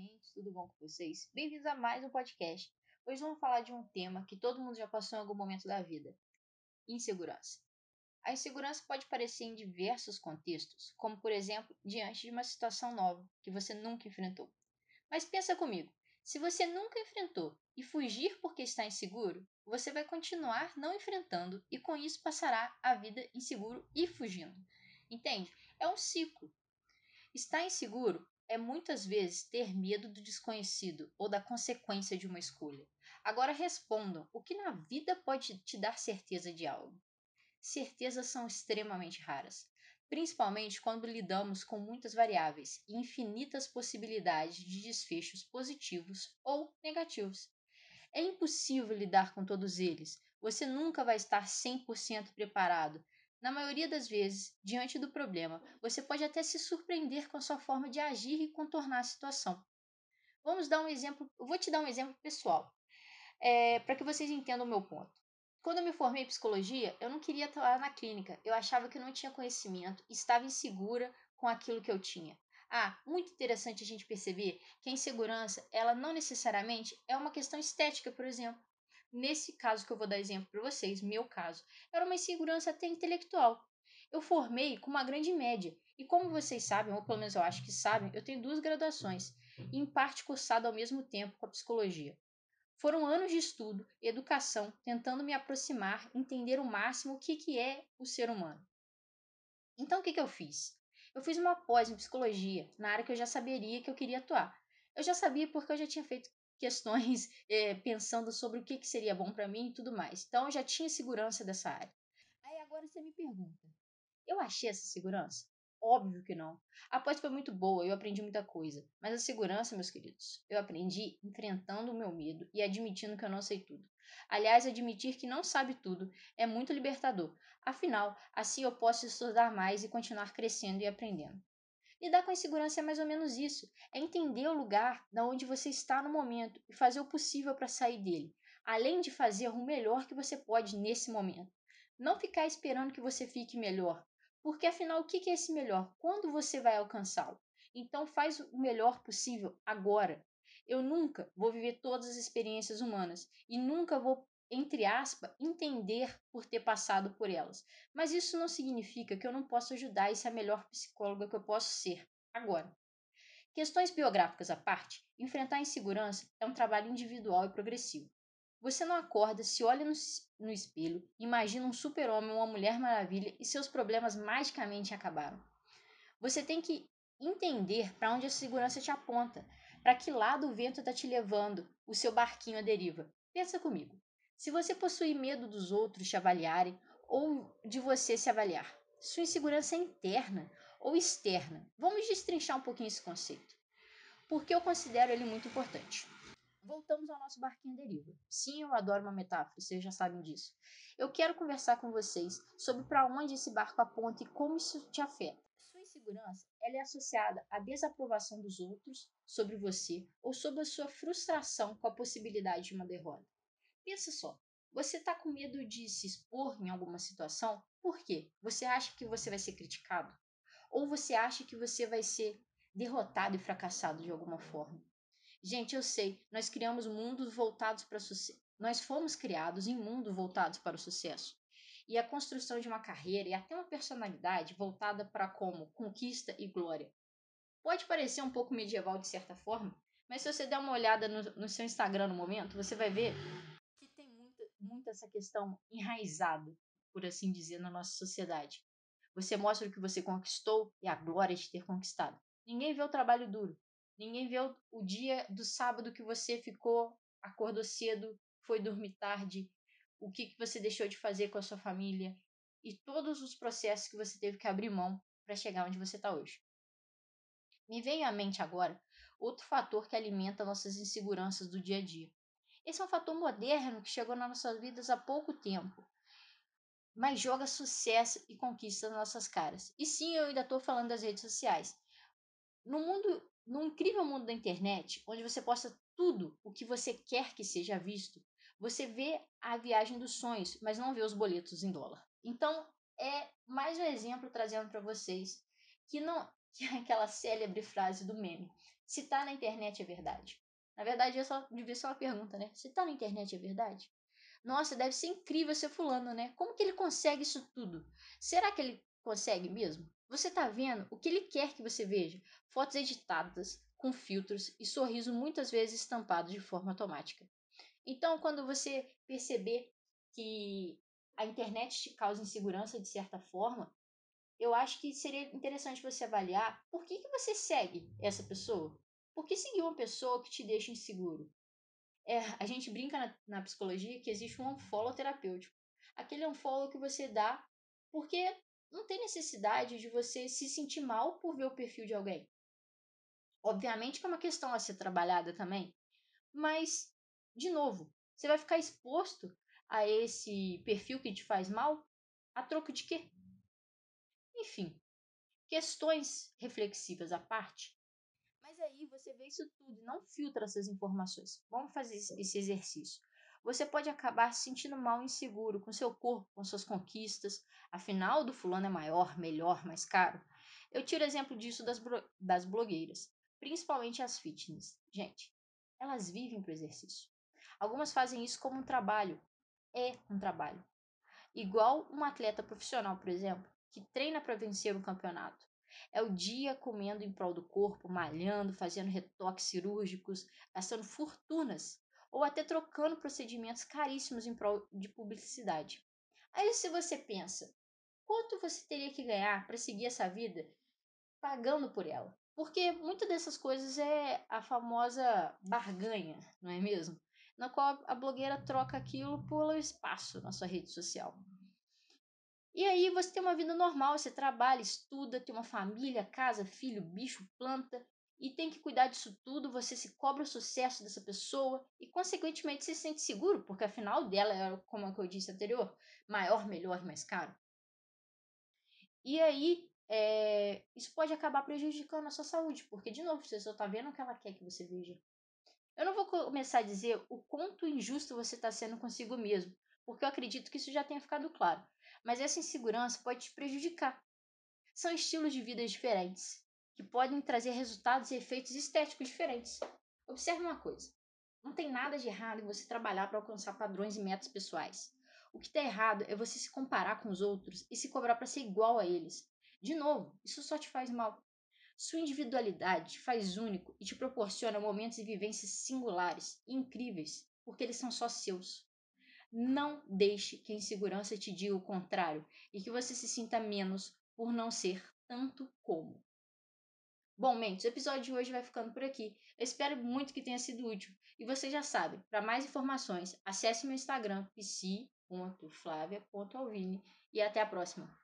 mentes, tudo bom com vocês? Bem-vindos a mais um podcast. Hoje vamos falar de um tema que todo mundo já passou em algum momento da vida: insegurança. A insegurança pode aparecer em diversos contextos, como por exemplo, diante de uma situação nova que você nunca enfrentou. Mas pensa comigo, se você nunca enfrentou e fugir porque está inseguro, você vai continuar não enfrentando e com isso passará a vida inseguro e fugindo. Entende? É um ciclo. Estar inseguro é muitas vezes ter medo do desconhecido ou da consequência de uma escolha. Agora respondam: o que na vida pode te dar certeza de algo? Certezas são extremamente raras, principalmente quando lidamos com muitas variáveis e infinitas possibilidades de desfechos positivos ou negativos. É impossível lidar com todos eles. Você nunca vai estar 100% preparado, na maioria das vezes, diante do problema, você pode até se surpreender com a sua forma de agir e contornar a situação. Vamos dar um exemplo, vou te dar um exemplo pessoal, é, para que vocês entendam o meu ponto. Quando eu me formei em psicologia, eu não queria estar na clínica. Eu achava que eu não tinha conhecimento, estava insegura com aquilo que eu tinha. Ah, muito interessante a gente perceber que a insegurança, ela não necessariamente é uma questão estética, por exemplo. Nesse caso que eu vou dar exemplo para vocês, meu caso, era uma insegurança até intelectual. Eu formei com uma grande média, e como vocês sabem, ou pelo menos eu acho que sabem, eu tenho duas graduações, em parte cursada ao mesmo tempo com a psicologia. Foram anos de estudo, educação, tentando me aproximar, entender o máximo o que, que é o ser humano. Então o que, que eu fiz? Eu fiz uma pós em psicologia, na área que eu já saberia que eu queria atuar. Eu já sabia porque eu já tinha feito questões é, pensando sobre o que, que seria bom para mim e tudo mais. Então eu já tinha segurança dessa área. Aí agora você me pergunta: eu achei essa segurança? Óbvio que não. A pós foi muito boa, eu aprendi muita coisa. Mas a segurança, meus queridos, eu aprendi enfrentando o meu medo e admitindo que eu não sei tudo. Aliás, admitir que não sabe tudo é muito libertador. Afinal, assim eu posso estudar mais e continuar crescendo e aprendendo. Lidar com a insegurança é mais ou menos isso. É entender o lugar da onde você está no momento e fazer o possível para sair dele, além de fazer o melhor que você pode nesse momento. Não ficar esperando que você fique melhor, porque afinal o que é esse melhor? Quando você vai alcançá-lo? Então faz o melhor possível agora. Eu nunca vou viver todas as experiências humanas e nunca vou entre aspas, entender por ter passado por elas. Mas isso não significa que eu não possa ajudar e ser a melhor psicóloga que eu posso ser agora. Questões biográficas à parte, enfrentar a insegurança é um trabalho individual e progressivo. Você não acorda, se olha no, no espelho, imagina um super-homem ou uma mulher maravilha e seus problemas magicamente acabaram. Você tem que entender para onde a segurança te aponta, para que lado o vento está te levando, o seu barquinho à deriva. Pensa comigo. Se você possui medo dos outros te avaliarem ou de você se avaliar, sua insegurança é interna ou externa. Vamos destrinchar um pouquinho esse conceito, porque eu considero ele muito importante. Voltamos ao nosso barquinho deriva. Sim, eu adoro uma metáfora, vocês já sabem disso. Eu quero conversar com vocês sobre para onde esse barco aponta e como isso te afeta. Sua insegurança ela é associada à desaprovação dos outros sobre você ou sobre a sua frustração com a possibilidade de uma derrota. Pensa só, você está com medo de se expor em alguma situação? Por quê? Você acha que você vai ser criticado? Ou você acha que você vai ser derrotado e fracassado de alguma forma? Gente, eu sei, nós criamos mundos voltados para sucesso. Nós fomos criados em mundos voltados para o sucesso. E a construção de uma carreira e até uma personalidade voltada para como conquista e glória. Pode parecer um pouco medieval de certa forma, mas se você der uma olhada no, no seu Instagram no momento, você vai ver essa questão enraizada, por assim dizer, na nossa sociedade. Você mostra o que você conquistou e a glória de ter conquistado. Ninguém vê o trabalho duro. Ninguém vê o, o dia do sábado que você ficou, acordou cedo, foi dormir tarde, o que, que você deixou de fazer com a sua família e todos os processos que você teve que abrir mão para chegar onde você está hoje. Me vem à mente agora outro fator que alimenta nossas inseguranças do dia a dia. Esse é um fator moderno que chegou nas nossas vidas há pouco tempo, mas joga sucesso e conquista nas nossas caras. E sim, eu ainda estou falando das redes sociais. No mundo, no incrível mundo da internet, onde você posta tudo o que você quer que seja visto, você vê a viagem dos sonhos, mas não vê os boletos em dólar. Então, é mais um exemplo trazendo para vocês que não que é aquela célebre frase do meme: se tá na internet é verdade. Na verdade, é só devia ser uma pergunta, né? Se tá na internet é verdade? Nossa, deve ser incrível ser fulano, né? Como que ele consegue isso tudo? Será que ele consegue mesmo? Você tá vendo o que ele quer que você veja? Fotos editadas, com filtros e sorriso muitas vezes estampado de forma automática. Então, quando você perceber que a internet te causa insegurança de certa forma, eu acho que seria interessante você avaliar por que, que você segue essa pessoa. Por que seguir uma pessoa que te deixa inseguro? É, a gente brinca na, na psicologia que existe um unfollow terapêutico. Aquele unfollow que você dá porque não tem necessidade de você se sentir mal por ver o perfil de alguém. Obviamente que é uma questão a ser trabalhada também, mas, de novo, você vai ficar exposto a esse perfil que te faz mal a troco de quê? Enfim, questões reflexivas à parte, mas aí você vê isso tudo e não filtra essas informações. Vamos fazer esse exercício. Você pode acabar se sentindo mal inseguro com seu corpo, com suas conquistas. Afinal, do fulano é maior, melhor, mais caro. Eu tiro exemplo disso das, das blogueiras, principalmente as fitness. Gente, elas vivem para o exercício. Algumas fazem isso como um trabalho. É um trabalho. Igual um atleta profissional, por exemplo, que treina para vencer um campeonato. É o dia comendo em prol do corpo, malhando, fazendo retoques cirúrgicos, gastando fortunas ou até trocando procedimentos caríssimos em prol de publicidade. Aí se você pensa, quanto você teria que ganhar para seguir essa vida pagando por ela? Porque muitas dessas coisas é a famosa barganha, não é mesmo? Na qual a blogueira troca aquilo pelo espaço na sua rede social. E aí você tem uma vida normal, você trabalha, estuda, tem uma família, casa, filho, bicho, planta, e tem que cuidar disso tudo, você se cobra o sucesso dessa pessoa e, consequentemente, se sente seguro, porque afinal dela é, como eu disse anterior, maior, melhor e mais caro. E aí, é, isso pode acabar prejudicando a sua saúde, porque, de novo, você só está vendo o que ela quer que você veja. Eu não vou começar a dizer o quanto injusto você está sendo consigo mesmo, porque eu acredito que isso já tenha ficado claro. Mas essa insegurança pode te prejudicar. São estilos de vida diferentes que podem trazer resultados e efeitos estéticos diferentes. Observe uma coisa: não tem nada de errado em você trabalhar para alcançar padrões e metas pessoais. O que está errado é você se comparar com os outros e se cobrar para ser igual a eles. De novo, isso só te faz mal. Sua individualidade te faz único e te proporciona momentos e vivências singulares e incríveis, porque eles são só seus. Não deixe que a insegurança te diga o contrário e que você se sinta menos por não ser tanto como. Bom, mentes, o episódio de hoje vai ficando por aqui. Eu espero muito que tenha sido útil. E você já sabe, para mais informações, acesse meu Instagram, psi.flavia.alvine. E até a próxima.